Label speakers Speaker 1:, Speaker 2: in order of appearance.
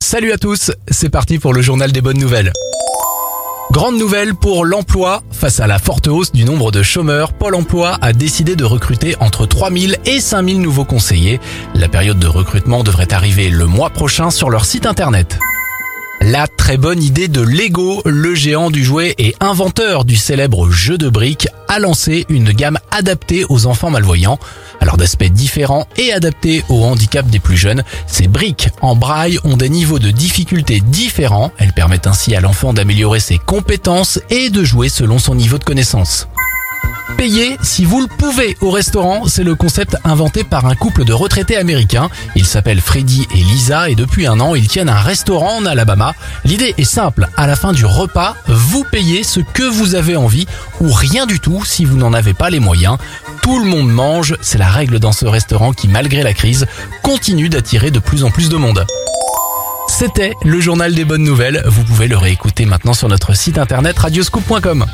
Speaker 1: Salut à tous, c'est parti pour le journal des bonnes nouvelles. Grande nouvelle pour l'emploi. Face à la forte hausse du nombre de chômeurs, Pôle emploi a décidé de recruter entre 3000 et 5000 nouveaux conseillers. La période de recrutement devrait arriver le mois prochain sur leur site internet. La très bonne idée de Lego, le géant du jouet et inventeur du célèbre jeu de briques, a lancé une gamme adaptée aux enfants malvoyants. Alors d'aspect différent et adapté au handicap des plus jeunes, ces briques en braille ont des niveaux de difficulté différents. Elles permettent ainsi à l'enfant d'améliorer ses compétences et de jouer selon son niveau de connaissance. Payez si vous le pouvez au restaurant, c'est le concept inventé par un couple de retraités américains. Ils s'appellent Freddy et Lisa et depuis un an, ils tiennent un restaurant en Alabama. L'idée est simple, à la fin du repas, vous payez ce que vous avez envie ou rien du tout si vous n'en avez pas les moyens. Tout le monde mange, c'est la règle dans ce restaurant qui, malgré la crise, continue d'attirer de plus en plus de monde. C'était le journal des bonnes nouvelles. Vous pouvez le réécouter maintenant sur notre site internet radioscoop.com.